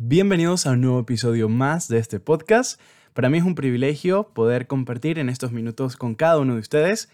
Bienvenidos a un nuevo episodio más de este podcast. Para mí es un privilegio poder compartir en estos minutos con cada uno de ustedes.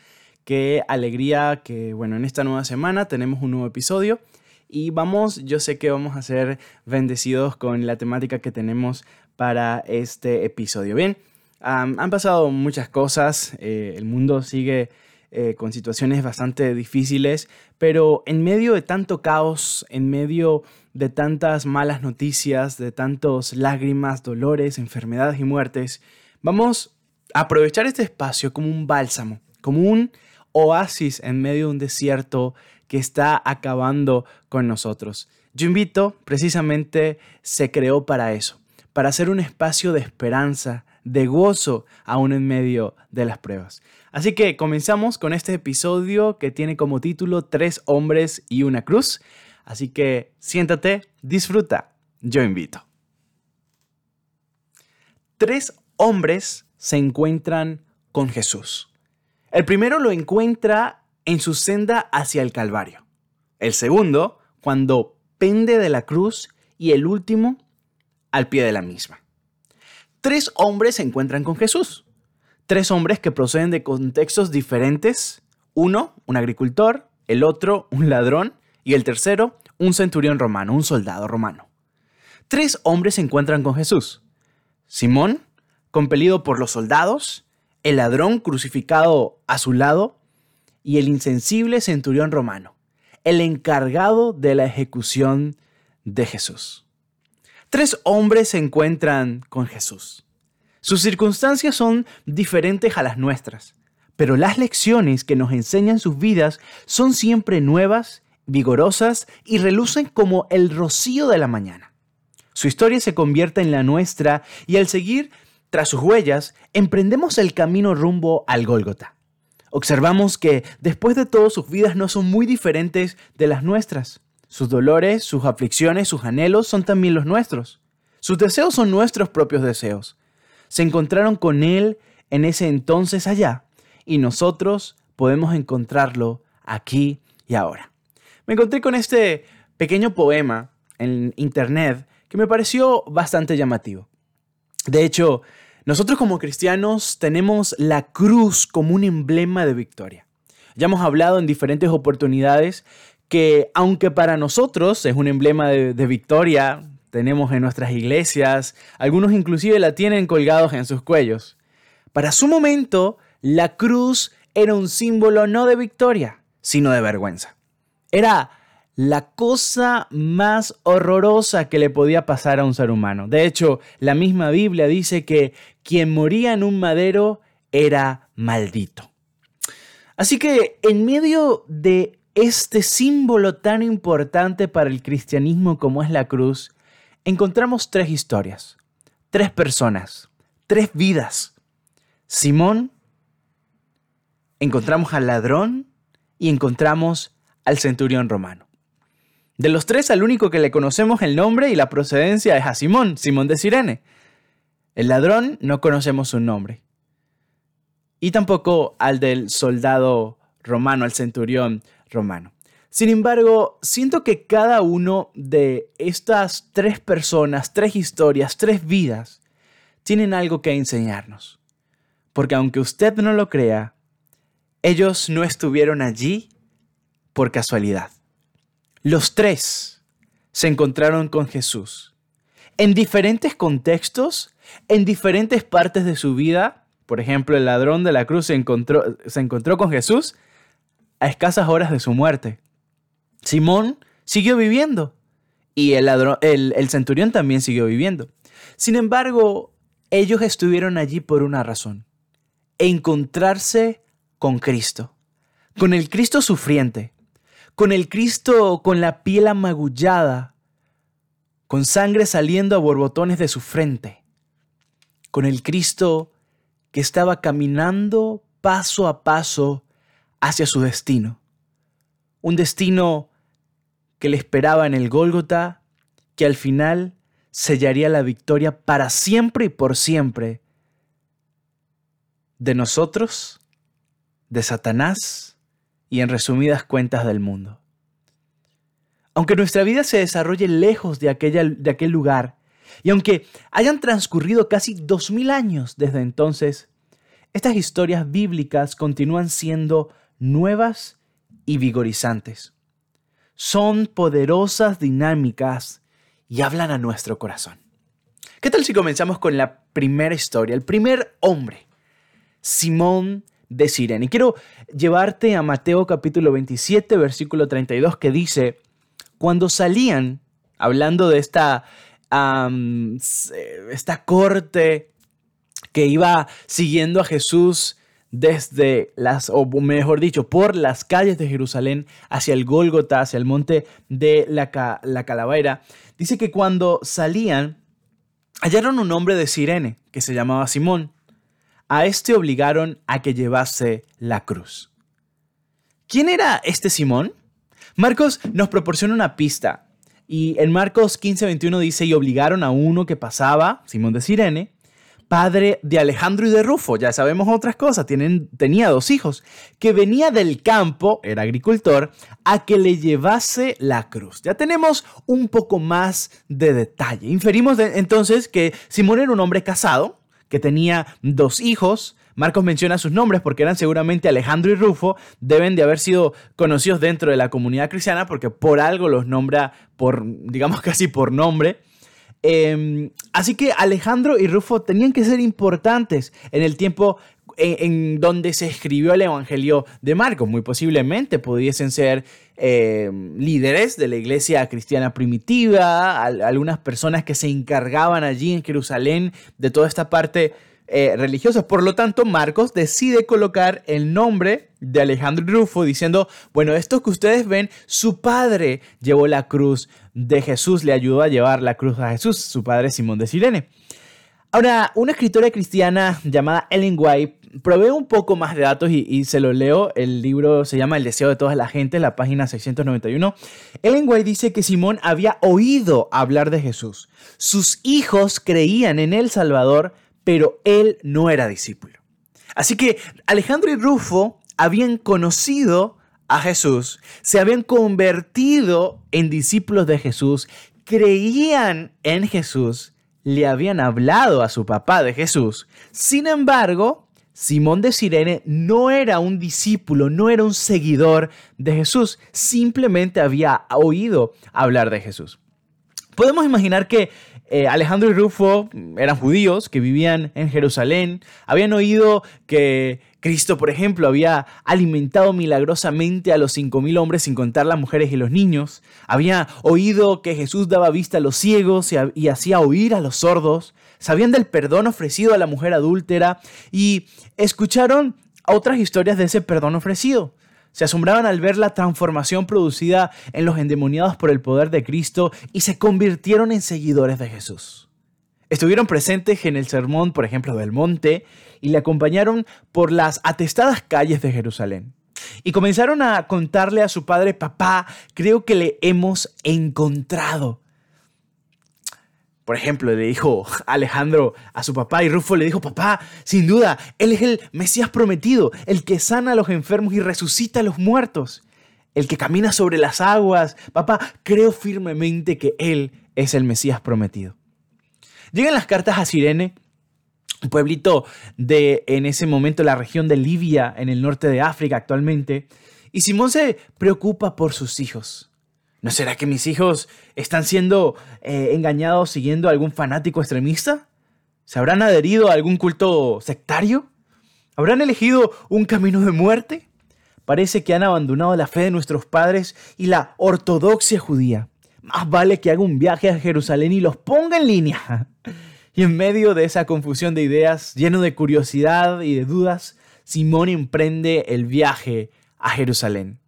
Qué alegría que, bueno, en esta nueva semana tenemos un nuevo episodio y vamos, yo sé que vamos a ser bendecidos con la temática que tenemos para este episodio. Bien, han pasado muchas cosas, eh, el mundo sigue eh, con situaciones bastante difíciles, pero en medio de tanto caos, en medio de tantas malas noticias, de tantos lágrimas, dolores, enfermedades y muertes, vamos a aprovechar este espacio como un bálsamo, como un oasis en medio de un desierto que está acabando con nosotros. Yo invito, precisamente se creó para eso, para hacer un espacio de esperanza, de gozo, aún en medio de las pruebas. Así que comenzamos con este episodio que tiene como título Tres hombres y una cruz. Así que siéntate, disfruta, yo invito. Tres hombres se encuentran con Jesús. El primero lo encuentra en su senda hacia el Calvario. El segundo, cuando pende de la cruz. Y el último, al pie de la misma. Tres hombres se encuentran con Jesús. Tres hombres que proceden de contextos diferentes. Uno, un agricultor, el otro, un ladrón, y el tercero, un centurión romano, un soldado romano. Tres hombres se encuentran con Jesús. Simón, compelido por los soldados, el ladrón crucificado a su lado y el insensible centurión romano, el encargado de la ejecución de Jesús. Tres hombres se encuentran con Jesús. Sus circunstancias son diferentes a las nuestras, pero las lecciones que nos enseñan sus vidas son siempre nuevas vigorosas y relucen como el rocío de la mañana. Su historia se convierte en la nuestra y al seguir tras sus huellas, emprendemos el camino rumbo al Gólgota. Observamos que después de todo sus vidas no son muy diferentes de las nuestras. Sus dolores, sus aflicciones, sus anhelos son también los nuestros. Sus deseos son nuestros propios deseos. Se encontraron con Él en ese entonces allá y nosotros podemos encontrarlo aquí y ahora me encontré con este pequeño poema en internet que me pareció bastante llamativo. De hecho, nosotros como cristianos tenemos la cruz como un emblema de victoria. Ya hemos hablado en diferentes oportunidades que aunque para nosotros es un emblema de, victoria, tenemos en nuestras iglesias, algunos inclusive la tienen colgados en sus cuellos. Para su momento, la cruz era un símbolo no de victoria, sino de vergüenza. Era la cosa más horrorosa que le podía pasar a un ser humano. De hecho, la misma Biblia dice que quien moría en un madero era maldito. Así que en medio de este símbolo tan importante para el cristianismo como es la cruz, encontramos tres historias, tres personas, tres vidas. Simón, encontramos al ladrón y encontramos al centurión romano. De los tres, al único que le conocemos el nombre y la procedencia es a Simón, Simón de Sirene. El ladrón no conocemos su nombre. Y tampoco al del soldado romano, al centurión romano. Sin embargo, siento que cada uno de estas tres personas, tres historias, tres vidas, tienen algo que enseñarnos. Porque aunque usted no lo crea, ellos no estuvieron allí por casualidad. Los tres se encontraron con Jesús en diferentes contextos, en diferentes partes de su vida. Por ejemplo, el ladrón de la cruz se encontró, se encontró con Jesús a escasas horas de su muerte. Simón siguió viviendo y el, ladrón, el, el centurión también siguió viviendo. Sin embargo, ellos estuvieron allí por una razón, encontrarse con Cristo, con el Cristo sufriente, con el Cristo con la piel amagullada, con sangre saliendo a borbotones de su frente, con el Cristo que estaba caminando paso a paso hacia su destino, un destino que le esperaba en el Gólgota, que al final sellaría la victoria para siempre y por siempre de nosotros, de Satanás, y en resumidas cuentas del mundo. Aunque nuestra vida se desarrolle lejos de, aquella, de aquel lugar, Y aunque hayan transcurrido casi dos mil años desde entonces, estas historias bíblicas continúan siendo nuevas y vigorizantes. Son poderosas dinámicas y hablan a nuestro corazón. ¿Qué tal si comenzamos con la primera historia, el primer hombre, Simón de Sirene? Y quiero llevarte a Mateo capítulo 27, versículo 32, que dice, cuando salían, hablando de esta, esta corte que iba siguiendo a Jesús desde las, o mejor dicho, por las calles de Jerusalén hacia el Gólgota, hacia el monte de la, la Calavera, dice que cuando salían, hallaron un hombre de Sirene que se llamaba Simón. A este obligaron a que llevase la cruz. ¿Quién era este Simón? Marcos nos proporciona una pista. Y en Marcos 15:21 dice, y obligaron a uno que pasaba, Simón de Sirene, padre de Alejandro y de Rufo, ya sabemos otras cosas, Tienen, tenía dos hijos, que venía del campo, era agricultor, a que le llevase la cruz. Ya tenemos un poco más de detalle. Inferimos entonces que Simón era un hombre casado, que tenía dos hijos, Marcos menciona sus nombres porque eran seguramente Alejandro y Rufo, deben de haber sido conocidos dentro de la comunidad cristiana porque por algo los nombra por, digamos casi por nombre. Em, así que Alejandro y Rufo tenían que ser importantes en el tiempo en, donde se escribió el Evangelio de Marcos. Muy posiblemente pudiesen ser em, líderes de la iglesia cristiana primitiva, algunas personas que se encargaban allí en Jerusalén de toda esta parte eh, religiosa. Por lo tanto, Marcos decide colocar el nombre de Alejandro Rufo diciendo, bueno, esto que ustedes ven, su padre llevó la cruz de Jesús, le ayudó a llevar la cruz a Jesús, su padre Simón de Sirene. Ahora, una escritora cristiana llamada Ellen White provee un poco más de datos y, se lo leo. El libro se llama El deseo de toda la gente, la página 691. Ellen White dice que Simón había oído hablar de Jesús. Sus hijos creían en el Salvador, pero él no era discípulo. Así que Alejandro y Rufo habían conocido a Jesús, se habían convertido en discípulos de Jesús, creían en Jesús, le habían hablado a su papá de Jesús. Sin embargo, Simón de Sirene no era un discípulo, no era un seguidor de Jesús, simplemente había oído hablar de Jesús. Podemos imaginar que eh, Alejandro y Rufo eran judíos que vivían en Jerusalén, habían oído que Cristo, por ejemplo, había alimentado milagrosamente a los cinco mil hombres sin contar las mujeres y los niños, había oído que Jesús daba vista a los ciegos y hacía oír a los sordos, sabían del perdón ofrecido a la mujer adúltera y escucharon otras historias de ese perdón ofrecido. Se asombraban al ver la transformación producida en los endemoniados por el poder de Cristo y se convirtieron en seguidores de Jesús. Estuvieron presentes en el sermón, por ejemplo, del monte y le acompañaron por las atestadas calles de Jerusalén. Y comenzaron a contarle a su padre, papá, creo que le hemos encontrado. Por ejemplo, le dijo Alejandro a su papá y Rufo le dijo, papá, sin duda, Él es el Mesías prometido, el que sana a los enfermos y resucita a los muertos, el que camina sobre las aguas. Papá, creo firmemente que Él es el Mesías prometido. Llegan las cartas a Sirene, un pueblito de en ese momento la región de Libia, en el norte de África actualmente, y Simón se preocupa por sus hijos. ¿No será que mis hijos están siendo eh, engañados siguiendo a algún fanático extremista? ¿Se habrán adherido a algún culto sectario? ¿Habrán elegido un camino de muerte? Parece que han abandonado la fe de nuestros padres y la ortodoxia judía. Más vale que haga un viaje a Jerusalén y los ponga en línea. Y en medio de esa confusión de ideas, lleno de curiosidad y de dudas, Simón emprende el viaje a Jerusalén.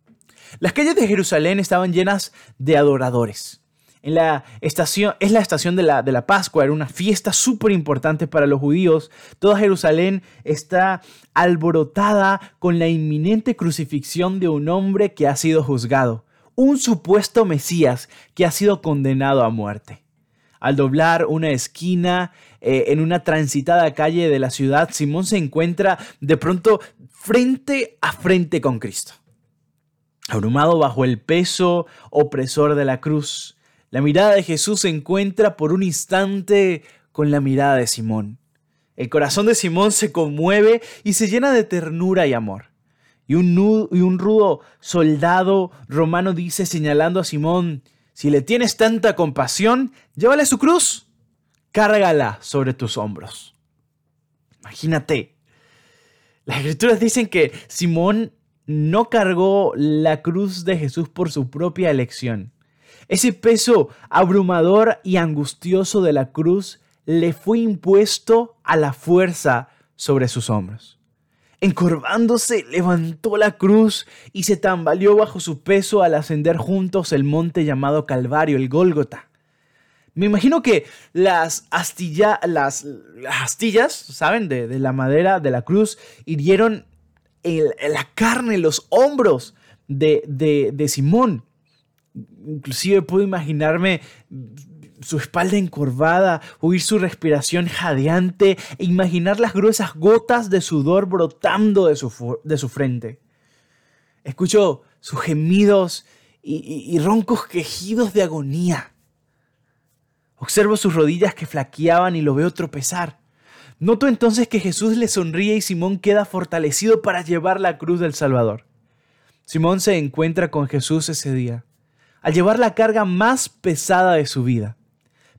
Las calles de Jerusalén estaban llenas de adoradores. En la estación, es la estación de la, de la Pascua, era una fiesta súper importante para los judíos. Toda Jerusalén está alborotada con la inminente crucifixión de un hombre que ha sido juzgado, un supuesto Mesías que ha sido condenado a muerte. Al doblar una esquina eh, en una transitada calle de la ciudad, Simón se encuentra de pronto frente a frente con Cristo. Abrumado bajo el peso opresor de la cruz, La mirada de Jesús se encuentra por un instante con la mirada de Simón. El corazón de Simón se conmueve y se llena de ternura y amor. Y un, y un rudo soldado romano dice señalando a Simón, si le tienes tanta compasión, llévale su cruz, cárgala sobre tus hombros. Imagínate. Las escrituras dicen que Simón no cargó la cruz de Jesús por su propia elección. Ese peso abrumador y angustioso de la cruz le fue impuesto a la fuerza sobre sus hombros. Encorvándose, levantó la cruz y se tambaleó bajo su peso al ascender juntos el monte llamado Calvario, el Gólgota. Me imagino que las, las, astillas, ¿saben? De, la madera de la cruz hirieron la carne, los hombros de, de, de Simón. Inclusive puedo imaginarme su espalda encorvada, oír su respiración jadeante e imaginar las gruesas gotas de sudor brotando de su, de su frente. Escucho sus gemidos y, roncos quejidos de agonía. Observo sus rodillas que flaqueaban y lo veo tropezar. Noto entonces que Jesús le sonríe y Simón queda fortalecido para llevar la cruz del Salvador. Simón se encuentra con Jesús ese día, al llevar la carga más pesada de su vida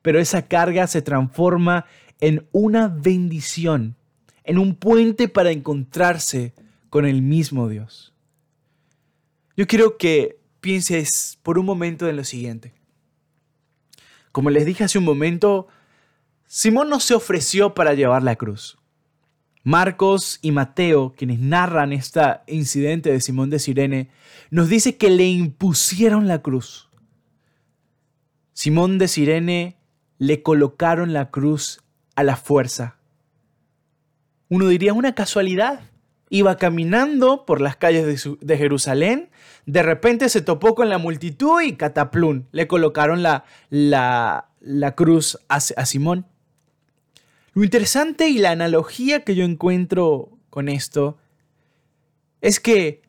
pero esa carga se transforma en una bendición, en un puente para encontrarse con el mismo Dios. Yo quiero que pienses por un momento en lo siguiente. Como les dije hace un momento, Simón no se ofreció para llevar la cruz. Marcos y Mateo, quienes narran este incidente de Simón de Sirene, nos dice que le impusieron la cruz. Simón de Sirene le colocaron la cruz a la fuerza. Uno diría una casualidad. Iba caminando por las calles de, Jerusalén, de repente se topó con la multitud y cataplún, le colocaron la, la, la cruz a Simón. Lo interesante y la analogía que yo encuentro con esto es que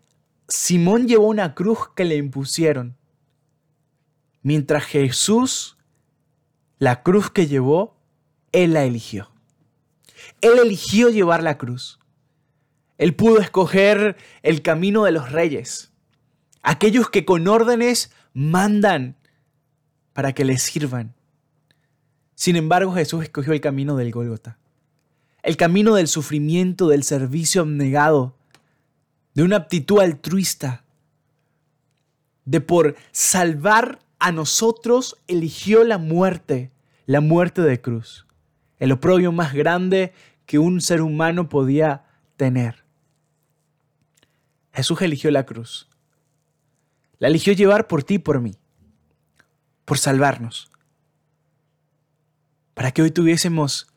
Simón llevó una cruz que le impusieron, mientras Jesús la cruz que llevó, Él la eligió. Él eligió llevar la cruz. Él pudo escoger el camino de los reyes, aquellos que con órdenes mandan para que les sirvan. Sin embargo, Jesús escogió el camino del Gólgota, el camino del sufrimiento, del servicio abnegado, de una aptitud altruista, de por salvar a nosotros eligió la muerte, la muerte de cruz, el oprobio más grande que un ser humano podía tener. Jesús eligió la cruz. La eligió llevar por ti y por mí, por salvarnos, para que hoy tuviésemos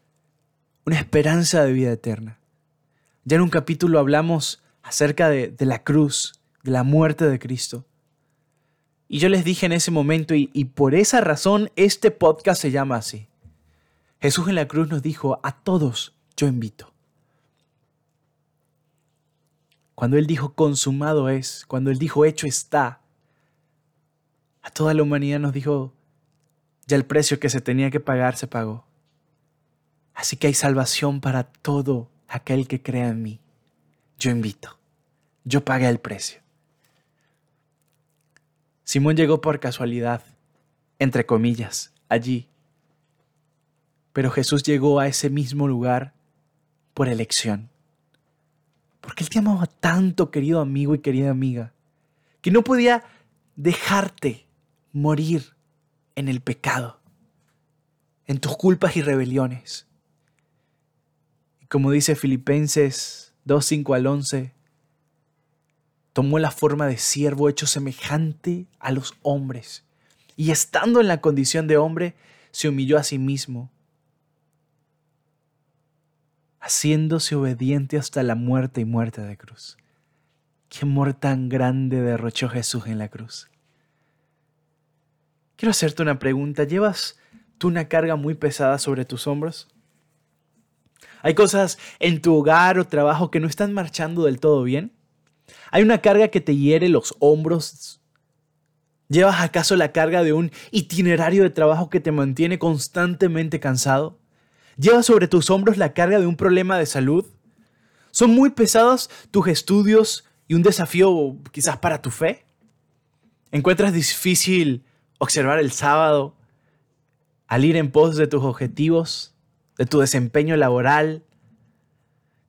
una esperanza de vida eterna. Ya en un capítulo hablamos acerca de, la cruz, de la muerte de Cristo. Y yo les dije en ese momento, y, por esa razón este podcast se llama así. Jesús en la cruz nos dijo, a todos yo invito. Cuando Él dijo, consumado es, cuando Él dijo, hecho está, a toda la humanidad nos dijo, ya el precio que se tenía que pagar se pagó. Así que hay salvación para todo aquel que crea en mí. Yo invito. Yo pagué el precio. Simón llegó por casualidad, entre comillas, allí. Pero Jesús llegó a ese mismo lugar por elección. Porque Él te amaba tanto, querido amigo y querida amiga, que no podía dejarte morir en el pecado, en tus culpas y rebeliones. Como dice Filipenses 2, 5 al 11, tomó la forma de siervo hecho semejante a los hombres, y estando en la condición de hombre, se humilló a sí mismo, haciéndose obediente hasta la muerte y muerte de cruz. Qué amor tan grande derrochó Jesús en la cruz. Quiero hacerte una pregunta. ¿Llevas tú una carga muy pesada sobre tus hombros? ¿Hay cosas en tu hogar o trabajo que no están marchando del todo bien? Hay una carga que te hiere los hombros ¿Llevas acaso la carga de un itinerario de trabajo que te mantiene constantemente cansado? ¿Llevas sobre tus hombros la carga de un problema de salud? ¿Son muy pesados tus estudios y un desafío quizás para tu fe? ¿Encuentras difícil observar el sábado al ir en pos de tus objetivos, de tu desempeño laboral?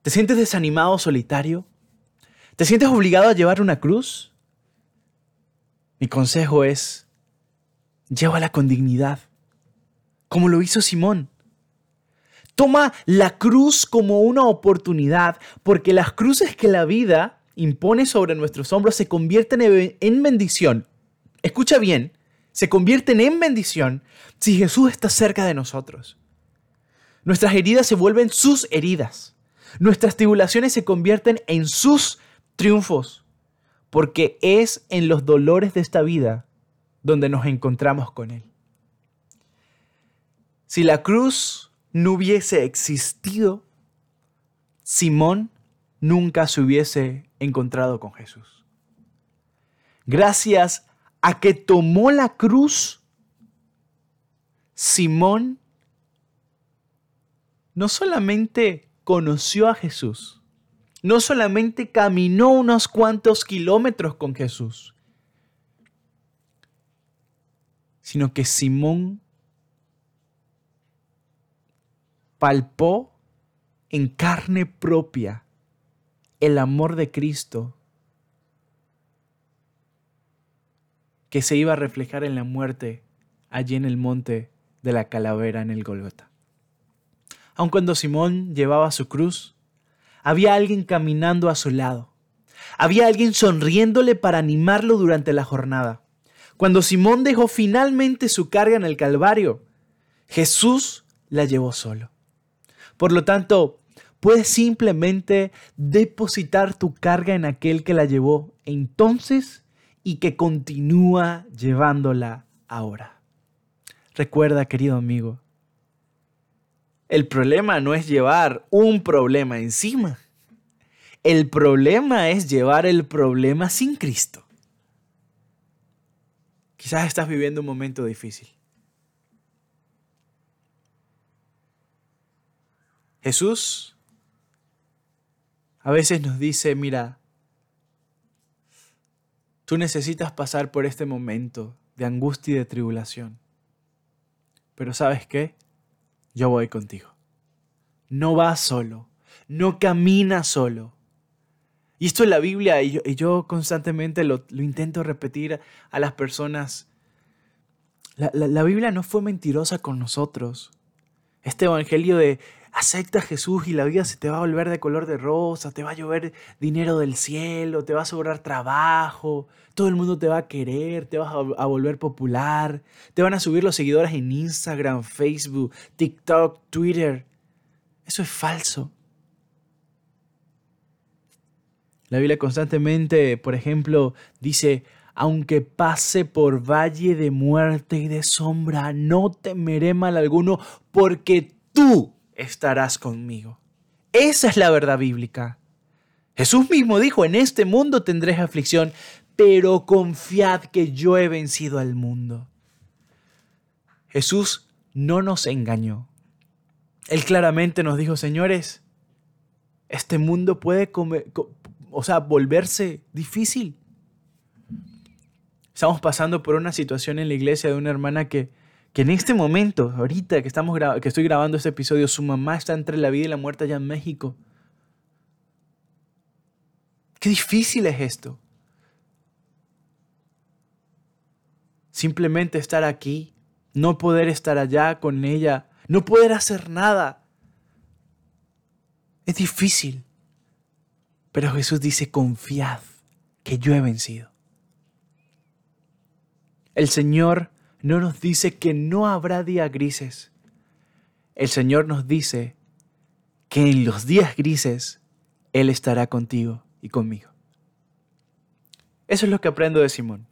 ¿Te sientes desanimado solitario? ¿Te sientes obligado a llevar una cruz? Mi consejo es, llévala con dignidad, como lo hizo Simón. Toma la cruz como una oportunidad, porque las cruces que la vida impone sobre nuestros hombros se convierten en bendición. Escucha bien, se convierten en bendición si Jesús está cerca de nosotros. Nuestras heridas se vuelven sus heridas. Nuestras tribulaciones se convierten en sus triunfos porque es en los dolores de esta vida donde nos encontramos con Él. Si la cruz no hubiese existido, Simón nunca se hubiese encontrado con Jesús. Gracias a que tomó la cruz, Simón no solamente conoció a Jesús, no solamente caminó unos cuantos kilómetros con Jesús, sino que Simón palpó en carne propia el amor de Cristo que se iba a reflejar en la muerte allí en el monte de la calavera en el Golgota. Aun cuando Simón llevaba su cruz, había alguien caminando a su lado. Había alguien sonriéndole para animarlo durante la jornada. Cuando Simón dejó finalmente su carga en el Calvario, Jesús la llevó solo. Por lo tanto, puedes simplemente depositar tu carga en aquel que la llevó entonces y que continúa llevándola ahora. Recuerda, querido amigo, el problema no es llevar un problema encima. El problema es llevar el problema sin Cristo. Quizás estás viviendo un momento difícil. Jesús a veces nos dice, mira, tú necesitas pasar por este momento de angustia y de tribulación. Pero ¿sabes qué? yo voy contigo. No vas solo, no caminas solo. Y esto es la Biblia y yo, constantemente lo, intento repetir a las personas. la Biblia no fue mentirosa con nosotros. Este evangelio de acepta a Jesús y la vida se te va a volver de color de rosa, te va a llover dinero del cielo, te va a sobrar trabajo, todo el mundo te va a querer, te vas a, volver popular, te van a subir los seguidores en Instagram, Facebook, TikTok, Twitter. Eso es falso. La Biblia constantemente, por ejemplo, dice, aunque pase por valle de muerte y de sombra, no temeré mal alguno, porque tú estarás conmigo. Esa es la verdad bíblica. Jesús mismo dijo, en este mundo tendréis aflicción, pero confiad que yo he vencido al mundo. Jesús no nos engañó. Él claramente nos dijo, señores, este mundo puede o sea, volverse difícil. Estamos pasando por una situación en la iglesia de una hermana que que en este momento, ahorita que, estamos que estoy grabando este episodio, su mamá está entre la vida y la muerte allá en México. Qué difícil es esto. Simplemente estar aquí, no poder estar allá con ella, no poder hacer nada. Es difícil. Pero Jesús dice, confiad que yo he vencido. El Señor no nos dice que no habrá días grises. El Señor nos dice que en los días grises Él estará contigo y conmigo. Eso es lo que aprendo de Simón.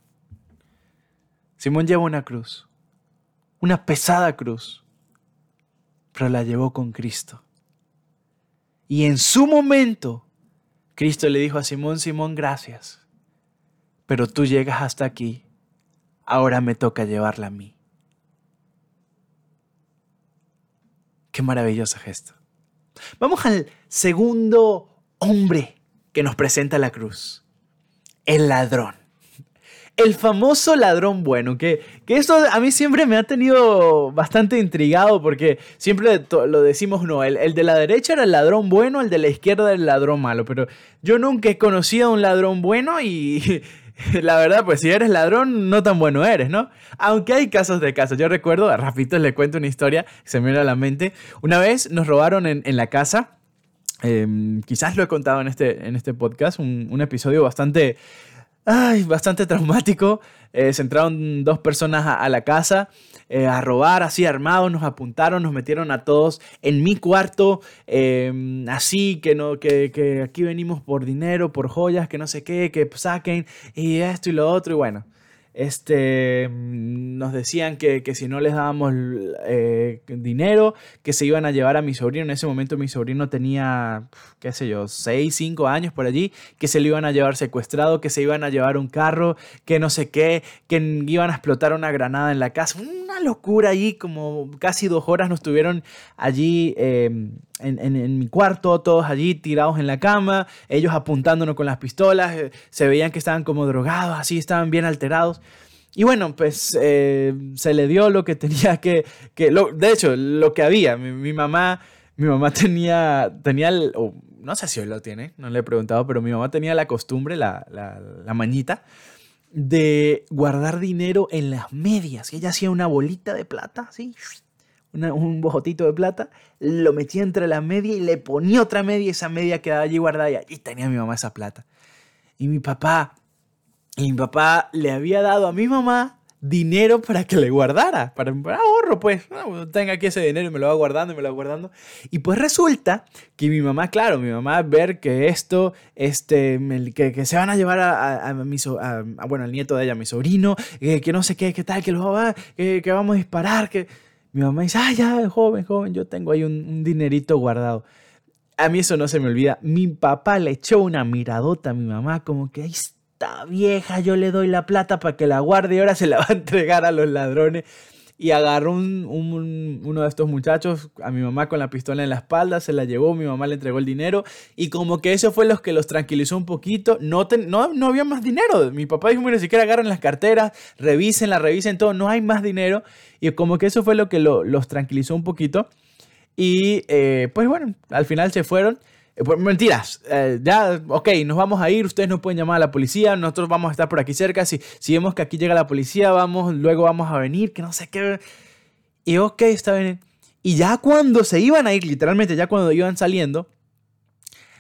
Simón lleva una cruz, una pesada cruz, pero la llevó con Cristo. Y en su momento, Cristo le dijo a Simón, Simón, gracias, pero tú llegas hasta aquí ahora me toca llevarla a mí. Qué maravilloso gesto. Vamos al segundo hombre que nos presenta la cruz. El ladrón. El famoso ladrón bueno, que, que a mí siempre me ha tenido bastante intrigado porque siempre lo decimos, no, el, el de la derecha era el ladrón bueno, el de la izquierda era el ladrón malo, pero yo nunca he conocido a un ladrón bueno y la verdad, pues si eres ladrón, no tan bueno eres, ¿no? Aunque hay casos de casos. Yo recuerdo, a Rafito le cuento una historia se me viene a la mente. Una vez nos robaron en, en la casa. Em, quizás lo he contado en este, en este podcast, un, un episodio bastante ay, bastante traumático. Eh, se entraron dos personas a, la casa eh, a robar, así armados, nos apuntaron, nos metieron a todos en mi cuarto, em, así que, no, que, que, aquí venimos por dinero, por joyas, que no sé qué, que saquen y esto y lo otro, y bueno este, nos decían que, si no les dábamos eh, dinero, que se iban a llevar a mi sobrino. En ese momento mi sobrino tenía, qué sé yo, 6, 5 años por allí, que se lo iban a llevar secuestrado, que se iban a llevar un carro, que no sé qué, que iban a explotar una granada en la casa. Una locura allí, como casi dos horas nos tuvieron allí. Em, en, mi cuarto, todos allí tirados en la cama, ellos apuntándonos con las pistolas, eh, se veían que estaban como drogados, así estaban bien alterados. Y bueno, pues eh, se le dio lo que tenía que, que lo, de hecho, lo que había. Mi, mamá, mi mamá tenía, tenía no sé si hoy lo tiene, no le he preguntado, pero mi mamá tenía la costumbre, la, la, la mañita, de guardar dinero en las medias. Ella hacía una bolita de plata, así, un bojotito de plata, lo metía entre la media y le ponía otra media y esa media quedaba allí guardada y allí tenía mi mamá esa plata. Y mi papá, y mi papá le había dado a mi mamá dinero para que le guardara, para, ahorro, pues, tenga aquí ese dinero y me lo va guardando y me lo va guardando. Y pues resulta que mi mamá, claro, mi mamá ver que esto, este, que, que se van a llevar a, a, mi, a, bueno, al nieto de ella, mi sobrino, eh, que no sé qué, qué tal, que lo va, que vamos a disparar, que mi mamá dice, ah, ya, joven, joven, yo tengo ahí un, dinerito guardado. A mí eso no se me olvida. Mi papá le echó una miradota a mi mamá, como que ahí está vieja, yo le doy la plata para que la guarde y ahora se la va a entregar a los ladrones y agarró un, uno de estos muchachos a mi mamá con la pistola en la espalda, se la llevó, mi mamá le entregó el dinero y como que eso fue lo que los tranquilizó un poquito. No, no, no había más dinero. Mi papá dijo, mira, si siquiera agarren las carteras, revisen, la revisen todo, no hay más dinero. Y como que eso fue lo que los tranquilizó un poquito. Y eh, pues bueno, al final se fueron. Eh, pues, mentiras, eh, ya, ok, nos vamos a ir, ustedes no pueden llamar a la policía, nosotros vamos a estar por aquí cerca, si, si vemos que aquí llega la policía, vamos, luego vamos a venir, que no sé qué. Y ok, está bien. Y ya cuando se iban a ir, literalmente, ya cuando iban saliendo,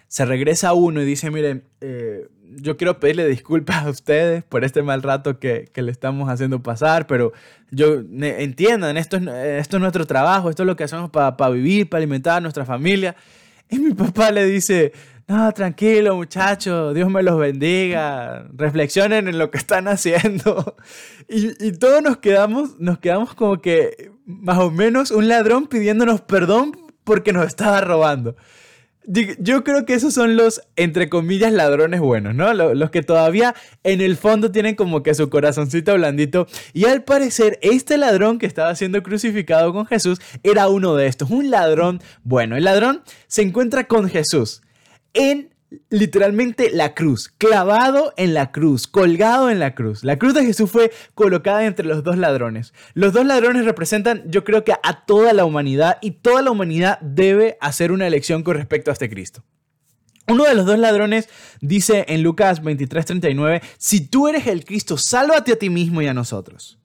se regresa uno y dice, miren, eh, yo quiero pedirle disculpas a ustedes por este mal rato que, que le estamos haciendo pasar, pero yo entiendan, esto es, esto es nuestro trabajo, esto es lo que hacemos para vivir, para alimentar a nuestra familia. Y mi papá le dice, no, tranquilo muchachos, Dios me los bendiga, reflexionen en lo que están haciendo. Y, y, todos nos quedamos, nos quedamos como que más o menos un ladrón pidiéndonos perdón porque nos estaba robando. Yo creo que esos son los, entre comillas, ladrones buenos, ¿no? Los que todavía en el fondo tienen como que su corazoncito blandito. Y al parecer, este ladrón que estaba siendo crucificado con Jesús era uno de estos, un ladrón bueno. El ladrón se encuentra con Jesús en literalmente la cruz, clavado en la cruz, colgado en la cruz. La cruz de Jesús fue colocada entre los dos ladrones. Los dos ladrones representan, yo creo que a toda la humanidad y toda la humanidad debe hacer una elección con respecto a este Cristo. Uno de los dos ladrones dice en Lucas 23:39, si tú eres el Cristo, sálvate a ti mismo y a nosotros.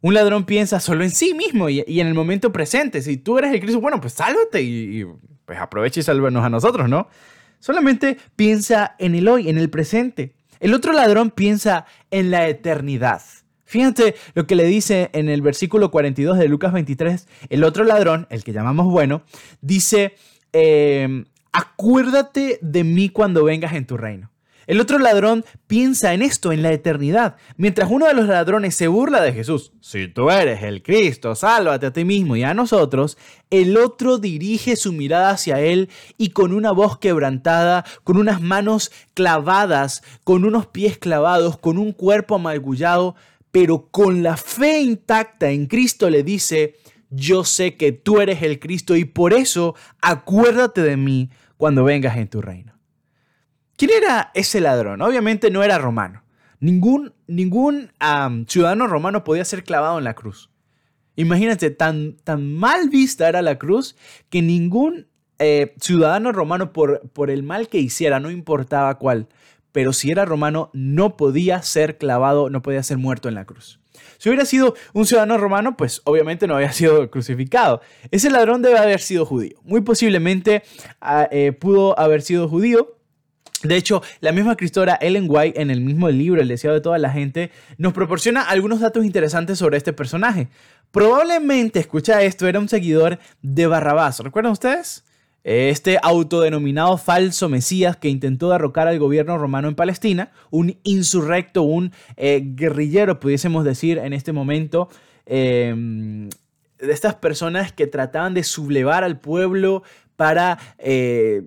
Un ladrón piensa solo en sí mismo y, en el momento presente. Si tú eres el Cristo, bueno, pues sálvate y, y pues aprovecha y sálvanos a nosotros, ¿no? Solamente piensa en el hoy, en el presente. El otro ladrón piensa en la eternidad. Fíjate lo que le dice en el versículo 42 de Lucas 23. El otro ladrón, el que llamamos bueno, dice, eh, acuérdate de mí cuando vengas en tu reino. El otro ladrón piensa en esto, en la eternidad, mientras uno de los ladrones se burla de Jesús. Si tú eres el Cristo, sálvate a ti mismo y a nosotros. El otro dirige su mirada hacia él y con una voz quebrantada, con unas manos clavadas, con unos pies clavados, con un cuerpo amargullado, pero con la fe intacta en Cristo le dice, yo sé que tú eres el Cristo y por eso acuérdate de mí cuando vengas en tu reino. ¿Quién era ese ladrón? Obviamente no era romano. Ningún, ningún ciudadano romano podía ser clavado en la cruz. Imagínate, tan, tan mal vista era la cruz que ningún eh, ciudadano romano por, por el mal que hiciera, no importaba cuál, pero si era romano no podía ser clavado, no podía ser muerto en la cruz. Si hubiera sido un ciudadano romano, pues obviamente no había sido crucificado. Ese ladrón debe haber sido judío. Muy posiblemente ah, eh, pudo haber sido judío. De hecho, la misma escritora Ellen White en el mismo libro El deseo de toda la gente nos proporciona algunos datos interesantes sobre este personaje. Probablemente, escucha esto, era un seguidor de Barrabás. ¿Recuerdan ustedes? Este autodenominado falso Mesías que intentó derrocar al gobierno romano en Palestina, un insurrecto, un eh, guerrillero, pudiésemos decir en este momento, em, de estas personas que trataban de sublevar al pueblo para eh,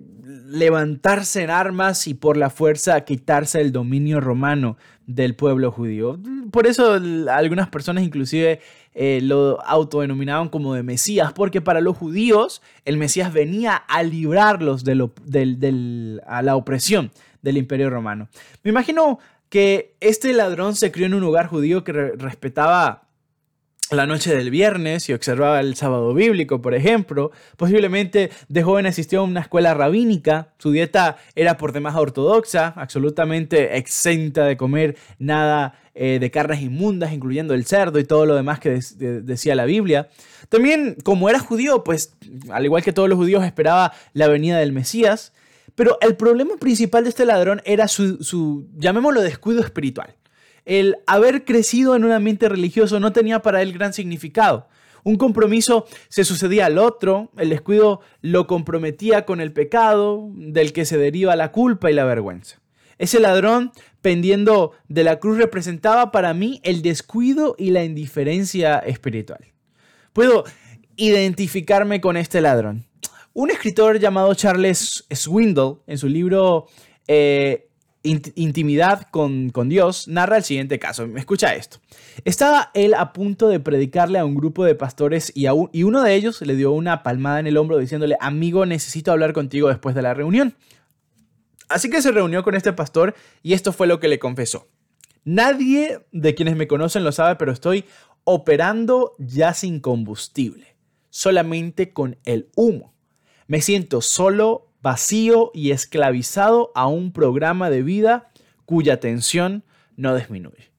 levantarse en armas y por la fuerza quitarse el dominio romano del pueblo judío. Por eso algunas personas inclusive eh, lo autodenominaban como de Mesías, porque para los judíos el Mesías venía a librarlos de a la opresión del imperio romano. Me imagino que este ladrón se crió en un lugar judío que respetaba la noche del viernes y observaba el sábado bíblico, por ejemplo. Posiblemente de joven asistió a una escuela rabínica. Su dieta era por demás ortodoxa, absolutamente exenta de comer nada eh, de carnes inmundas, incluyendo el cerdo y todo lo demás que decía la Biblia. También, como era judío, pues al igual que todos los judíos, esperaba la venida del Mesías. Pero el problema principal de este ladrón era su, su llamémoslo, descuido espiritual el haber crecido en un ambiente religioso no tenía para él gran significado. Un compromiso se sucedía al otro, el descuido lo comprometía con el pecado, del que se deriva la culpa y la vergüenza. Ese ladrón pendiendo de la cruz representaba para mí el descuido y la indiferencia espiritual. Puedo identificarme con este ladrón. Un escritor llamado Charles Swindle, en su libro eh, intimidad con, Dios, narra el siguiente caso. Escucha esto. Estaba él a punto de predicarle a un grupo de pastores y, y uno de ellos le dio una palmada en el hombro diciéndole, amigo, necesito hablar contigo después de la reunión. Así que se reunió con este pastor y esto fue lo que le confesó. Nadie de quienes me conocen lo sabe, pero estoy operando ya sin combustible, solamente con el humo. Me siento solo, vacío y esclavizado a un programa de vida cuya tensión no disminuye.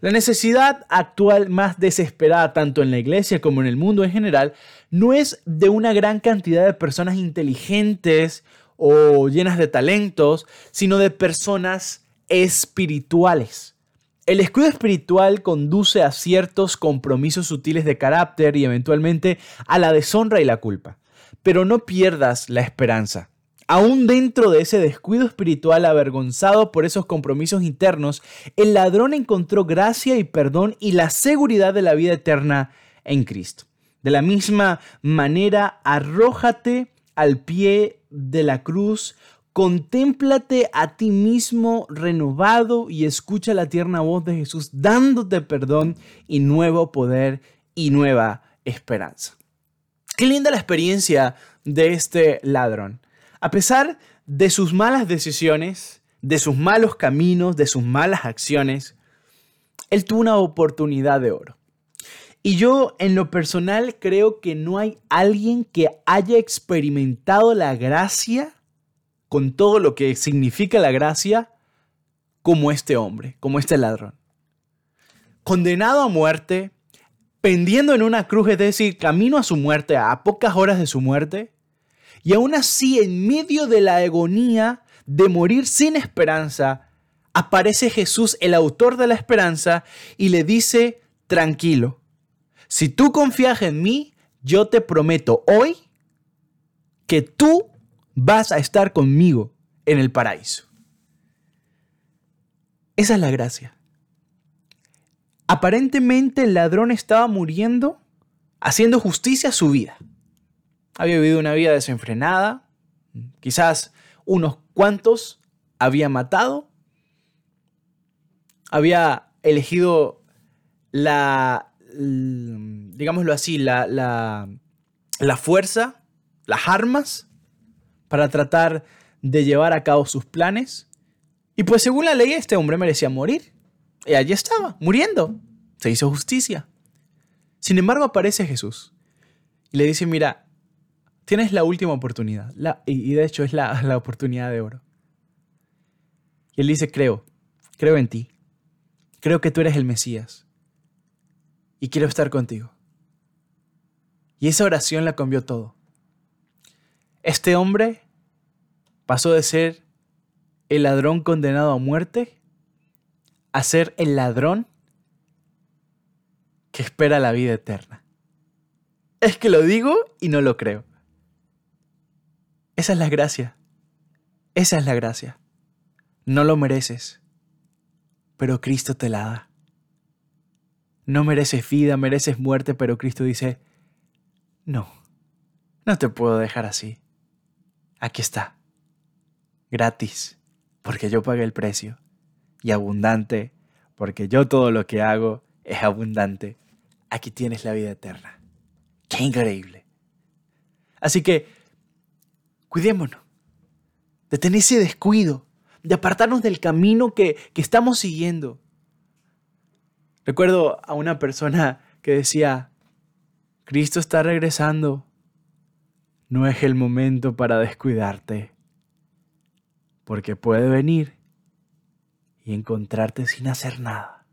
La necesidad actual más desesperada, tanto en la iglesia como en el mundo en general, no es de una gran cantidad de personas inteligentes o llenas de talentos, sino de personas espirituales. El escudo espiritual conduce a ciertos compromisos sutiles de carácter y eventualmente a la deshonra y la culpa. Pero no pierdas la esperanza. Aún dentro de ese descuido espiritual avergonzado por esos compromisos internos, el ladrón encontró gracia y perdón y la seguridad de la vida eterna en Cristo. De la misma manera, arrójate al pie de la cruz, contémplate a ti mismo renovado y escucha la tierna voz de Jesús dándote perdón y nuevo poder y nueva esperanza. Qué linda la experiencia de este ladrón. A pesar de sus malas decisiones, de sus malos caminos, de sus malas acciones, él tuvo una oportunidad de oro. Y yo en lo personal creo que no hay alguien que haya experimentado la gracia con todo lo que significa la gracia como este hombre, como este ladrón. Condenado a muerte, pendiendo en una cruz, es decir, camino a su muerte, a pocas horas de su muerte, y aún así, en medio de la agonía de morir sin esperanza, aparece Jesús, el autor de la esperanza, y le dice, tranquilo, si tú confías en mí, yo te prometo hoy que tú vas a estar conmigo en el paraíso. Esa es la gracia. Aparentemente el ladrón estaba muriendo haciendo justicia a su vida. Había vivido una vida desenfrenada, quizás unos cuantos había matado, había elegido la, digámoslo así, la, la, fuerza, las armas para tratar de llevar a cabo sus planes. Y pues según la ley este hombre merecía morir. Y allí estaba, muriendo. Se hizo justicia. Sin embargo aparece Jesús y le dice, mira, tienes la última oportunidad. y, de hecho es la, la oportunidad de oro. Y él dice, creo, creo en ti. Creo que tú eres el Mesías. Y quiero estar contigo. Y esa oración la cambió todo. Este hombre pasó de ser el ladrón condenado a muerte a ser el ladrón que espera la vida eterna. Es que lo digo y no lo creo. Esa es la gracia. Esa es la gracia. No lo mereces, pero Cristo te la da. No mereces vida, mereces muerte, pero Cristo dice, no, no te puedo dejar así. Aquí está, gratis, porque yo pagué el precio, y abundante, porque yo todo lo que hago es abundante. Aquí tienes la vida eterna. ¡Qué increíble! Así que, cuidémonos de tener ese descuido de apartarnos del camino que, estamos siguiendo. Recuerdo a una persona que decía, Cristo está regresando, no es el momento para descuidarte, porque puede venir y encontrarte sin hacer nada.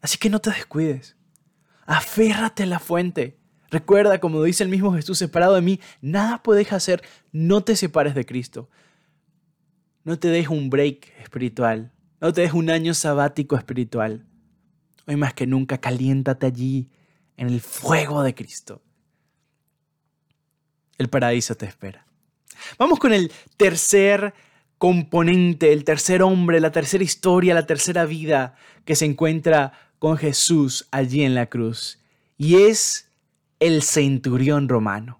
Así que no te descuides, aférrate a la fuente. Recuerda, como dice el mismo Jesús, separado de mí, nada puedes hacer, no te separes de Cristo. No te des un break espiritual. No te des un año sabático espiritual. Hoy más que nunca, caliéntate allí en el fuego de Cristo. El paraíso te espera. Vamos con el tercer componente, el tercer hombre, la tercera historia, la tercera vida que se encuentra con Jesús allí en la cruz. Y es el centurión romano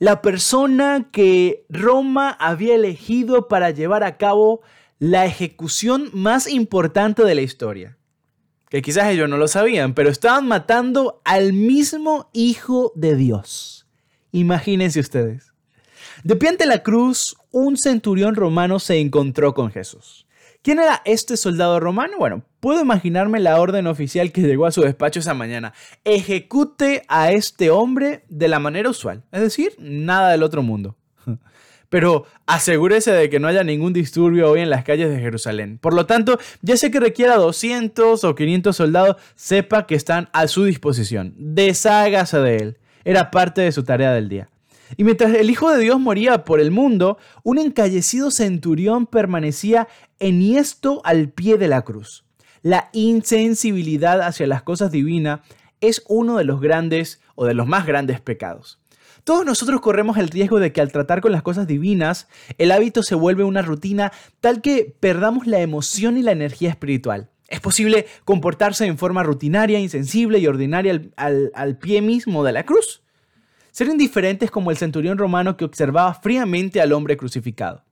la persona que Roma había elegido para llevar a cabo la ejecución más importante de la historia. Que quizás ellos no lo sabían, pero estaban matando al mismo Hijo de Dios. Imagínense ustedes. De pie ante la cruz, un centurión romano se encontró con Jesús. ¿Quién era este soldado romano? Bueno, puedo imaginarme la orden oficial que llegó a su despacho esa mañana. Ejecute a este hombre de la manera usual, es decir, nada del otro mundo. Pero asegúrese de que no haya ningún disturbio hoy en las calles de Jerusalén. Por lo tanto, ya sé que requiera 200 o 500 soldados, sepa que están a su disposición. Deshágase de él. Era parte de su tarea del día. Y mientras el Hijo de Dios moría por el mundo, un encallecido centurión permanecía enhiesto al pie de la cruz. La insensibilidad hacia las cosas divinas es uno de los grandes o de los más grandes pecados. Todos nosotros corremos el riesgo de que al tratar con las cosas divinas, el hábito se vuelve una rutina tal que perdamos la emoción y la energía espiritual. Es posible comportarse en forma rutinaria, insensible y ordinaria al, al pie mismo de la cruz. Ser indiferentes como el centurión romano que observaba fríamente al hombre crucificado.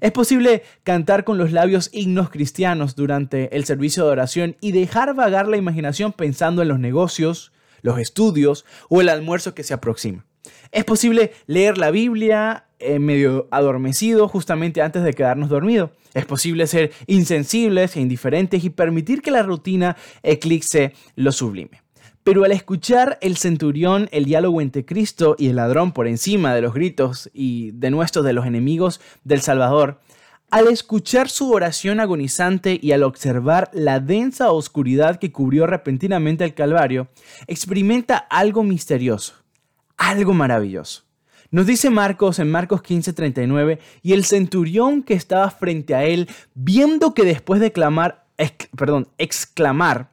Es posible cantar con los labios himnos cristianos durante el servicio de oración y dejar vagar la imaginación pensando en los negocios, los estudios o el almuerzo que se aproxima. Es posible leer la Biblia eh, medio adormecido justamente antes de quedarnos dormidos. Es posible ser insensibles e indiferentes y permitir que la rutina eclipse lo sublime. Pero al escuchar el centurión el diálogo entre Cristo y el ladrón por encima de los gritos y de nuestros de los enemigos del Salvador, al escuchar su oración agonizante y al observar la densa oscuridad que cubrió repentinamente el Calvario, experimenta algo misterioso, algo maravilloso. Nos dice Marcos en Marcos 15:39, y el centurión que estaba frente a él, viendo que después de clamar, perdón, exclamar,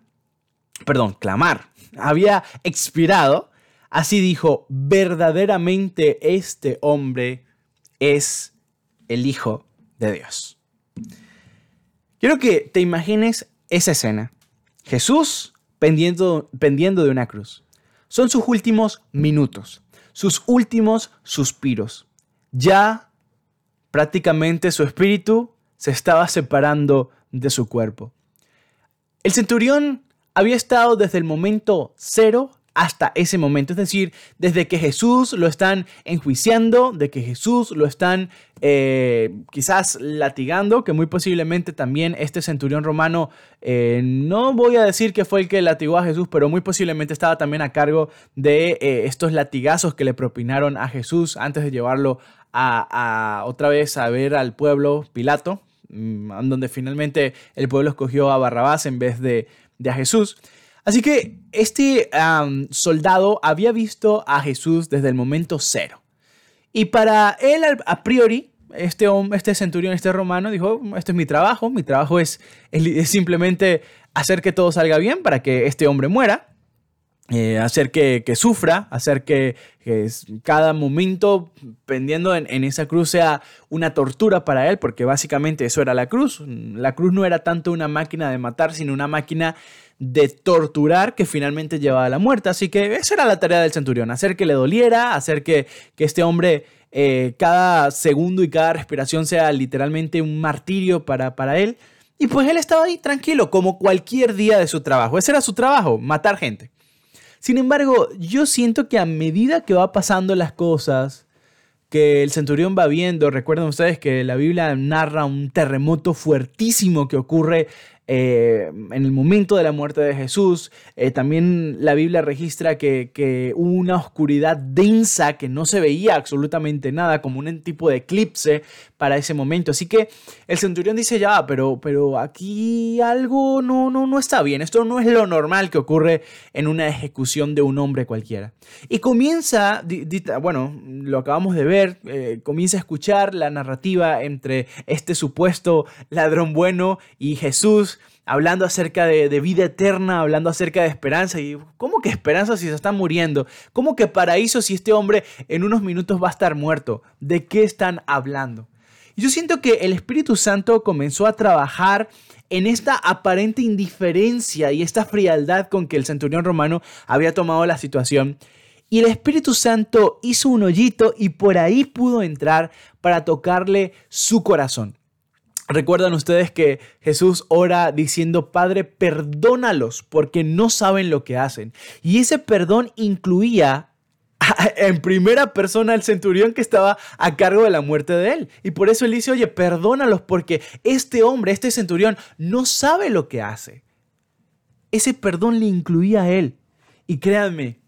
perdón, clamar, había expirado, así dijo, verdaderamente este hombre es el Hijo de Dios. Quiero que te imagines esa escena. Jesús pendiendo, pendiendo de una cruz. Son sus últimos minutos, sus últimos suspiros. Ya prácticamente su espíritu se estaba separando de su cuerpo. El centurión había estado desde el momento cero hasta ese momento. Es decir, desde que Jesús lo están enjuiciando, de que Jesús lo están eh, quizás latigando, que muy posiblemente también este centurión romano, eh, no voy a decir que fue el que latigó a Jesús, pero muy posiblemente estaba también a cargo de eh, estos latigazos que le propinaron a Jesús antes de llevarlo a, otra vez a ver al pueblo Pilato, mm, donde finalmente el pueblo escogió a Barrabás en vez de, de a Jesús. Así que este soldado había visto a Jesús desde el momento cero. Y para él, a priori, este, este centurión, este romano, dijo, este es mi trabajo, mi trabajo es, es simplemente hacer que todo salga bien para que este hombre muera. Eh, hacer que, sufra, hacer que, cada momento pendiendo en, esa cruz sea una tortura para él, porque básicamente eso era la cruz. La cruz no era tanto una máquina de matar, sino una máquina de torturar que finalmente llevaba a la muerte. Así que esa era la tarea del centurión, hacer que le doliera, hacer que, este hombre eh, cada segundo y cada respiración sea literalmente un martirio para, para él. Y pues él estaba ahí tranquilo, como cualquier día de su trabajo. Ese era su trabajo, matar gente. Sin embargo, yo siento que a medida que va pasando las cosas, que el centurión va viendo, recuerden ustedes que la Biblia narra un terremoto fuertísimo que ocurre eh, en el momento de la muerte de Jesús. Eh, también la Biblia registra que, que, hubo una oscuridad densa que no se veía absolutamente nada, como un tipo de eclipse para ese momento. Así que el centurión dice, ya, pero, pero aquí algo no, no, no está bien. Esto no es lo normal que ocurre en una ejecución de un hombre cualquiera. Y comienza, bueno, lo acabamos de ver, eh, comienza a escuchar la narrativa entre este supuesto ladrón bueno y Jesús hablando acerca de, vida eterna, hablando acerca de esperanza. Y ¿cómo que esperanza si se está muriendo? ¿Cómo que paraíso si este hombre en unos minutos va a estar muerto? ¿De qué están hablando? Yo siento que el Espíritu Santo comenzó a trabajar en esta aparente indiferencia y esta frialdad con que el centurión romano había tomado la situación. Y el Espíritu Santo hizo un hoyito y por ahí pudo entrar para tocarle su corazón. Recuerdan ustedes que Jesús ora diciendo, Padre, perdónalos porque no saben lo que hacen. Y ese perdón incluía en primera persona al centurión que estaba a cargo de la muerte de él. Y por eso él dice, oye, perdónalos porque este hombre, este centurión, no sabe lo que hace. Ese perdón le incluía a él. Y créanme,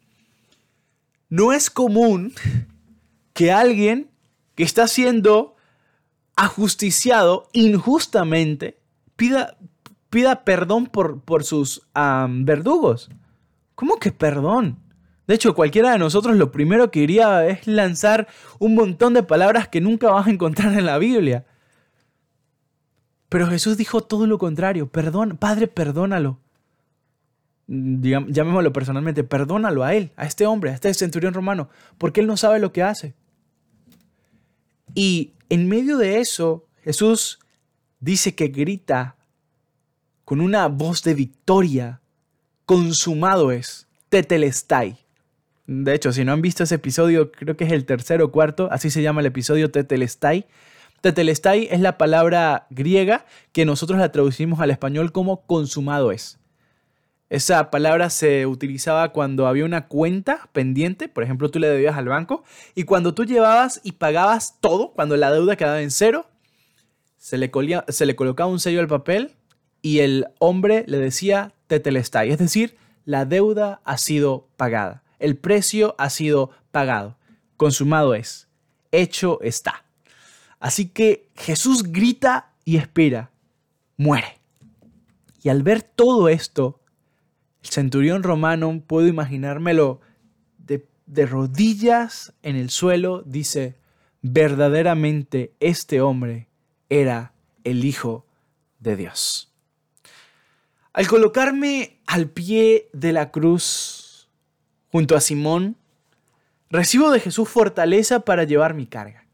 no es común que alguien que está siendo ajusticiado injustamente pida, pida perdón por, por sus verdugos. ¿Cómo que perdón? De hecho, cualquiera de nosotros lo primero que iría es lanzar un montón de palabras que nunca vas a encontrar en la Biblia. Pero Jesús dijo todo lo contrario. Perdón, Padre, perdónalo. llamémoslo personalmente, perdónalo a él, a este hombre, a este centurión romano, porque él no sabe lo que hace. Y en medio de eso, Jesús dice que grita con una voz de victoria, consumado es, tetelestai. De hecho, si no han visto ese episodio, creo que es el tercero o cuarto, así se llama el episodio tetelestai. Tetelestai es la palabra griega que nosotros la traducimos al español como consumado es. Esa palabra se utilizaba cuando había una cuenta pendiente, por ejemplo, tú le debías al banco, y cuando tú llevabas y pagabas todo, cuando la deuda quedaba en cero, se le, se le colocaba un sello al papel y el hombre le decía tetelestai, es decir, la deuda ha sido pagada, el precio ha sido pagado, consumado es, hecho está. Así que Jesús grita y espera, muere. Y al ver todo esto, el centurión romano, puedo imaginármelo de, de rodillas en el suelo, dice, verdaderamente este hombre era el Hijo de Dios. Al colocarme al pie de la cruz junto a Simón, recibo de Jesús fortaleza para llevar mi carga.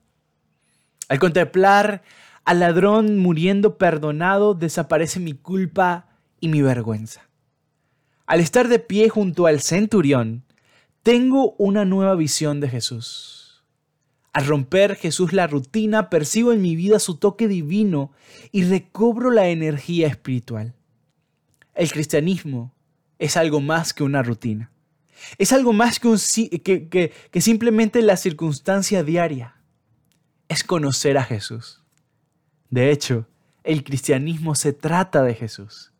Al contemplar al ladrón muriendo perdonado, desaparece mi culpa y mi vergüenza. Al estar de pie junto al centurión, tengo una nueva visión de Jesús. Al romper Jesús la rutina, percibo en mi vida su toque divino y recobro la energía espiritual. El cristianismo es algo más que una rutina. Es algo más que, que simplemente la circunstancia diaria. Es conocer a Jesús. De hecho, el cristianismo se trata de Jesús.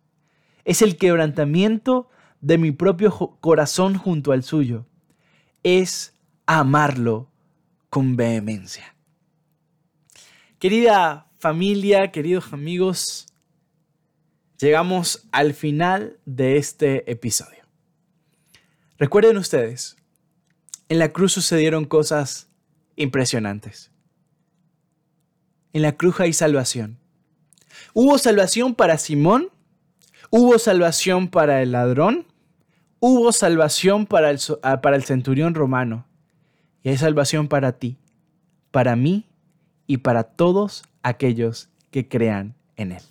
Es el quebrantamiento de mi propio corazón junto al suyo. Es amarlo con vehemencia. Querida familia, queridos amigos, llegamos al final de este episodio. Recuerden ustedes, en la cruz sucedieron cosas impresionantes. En la cruz hay salvación. Hubo salvación para Simón, hubo salvación para el ladrón, hubo salvación para el, ah, para el centurión romano y hay salvación para ti, para mí y para todos aquellos que crean en Él.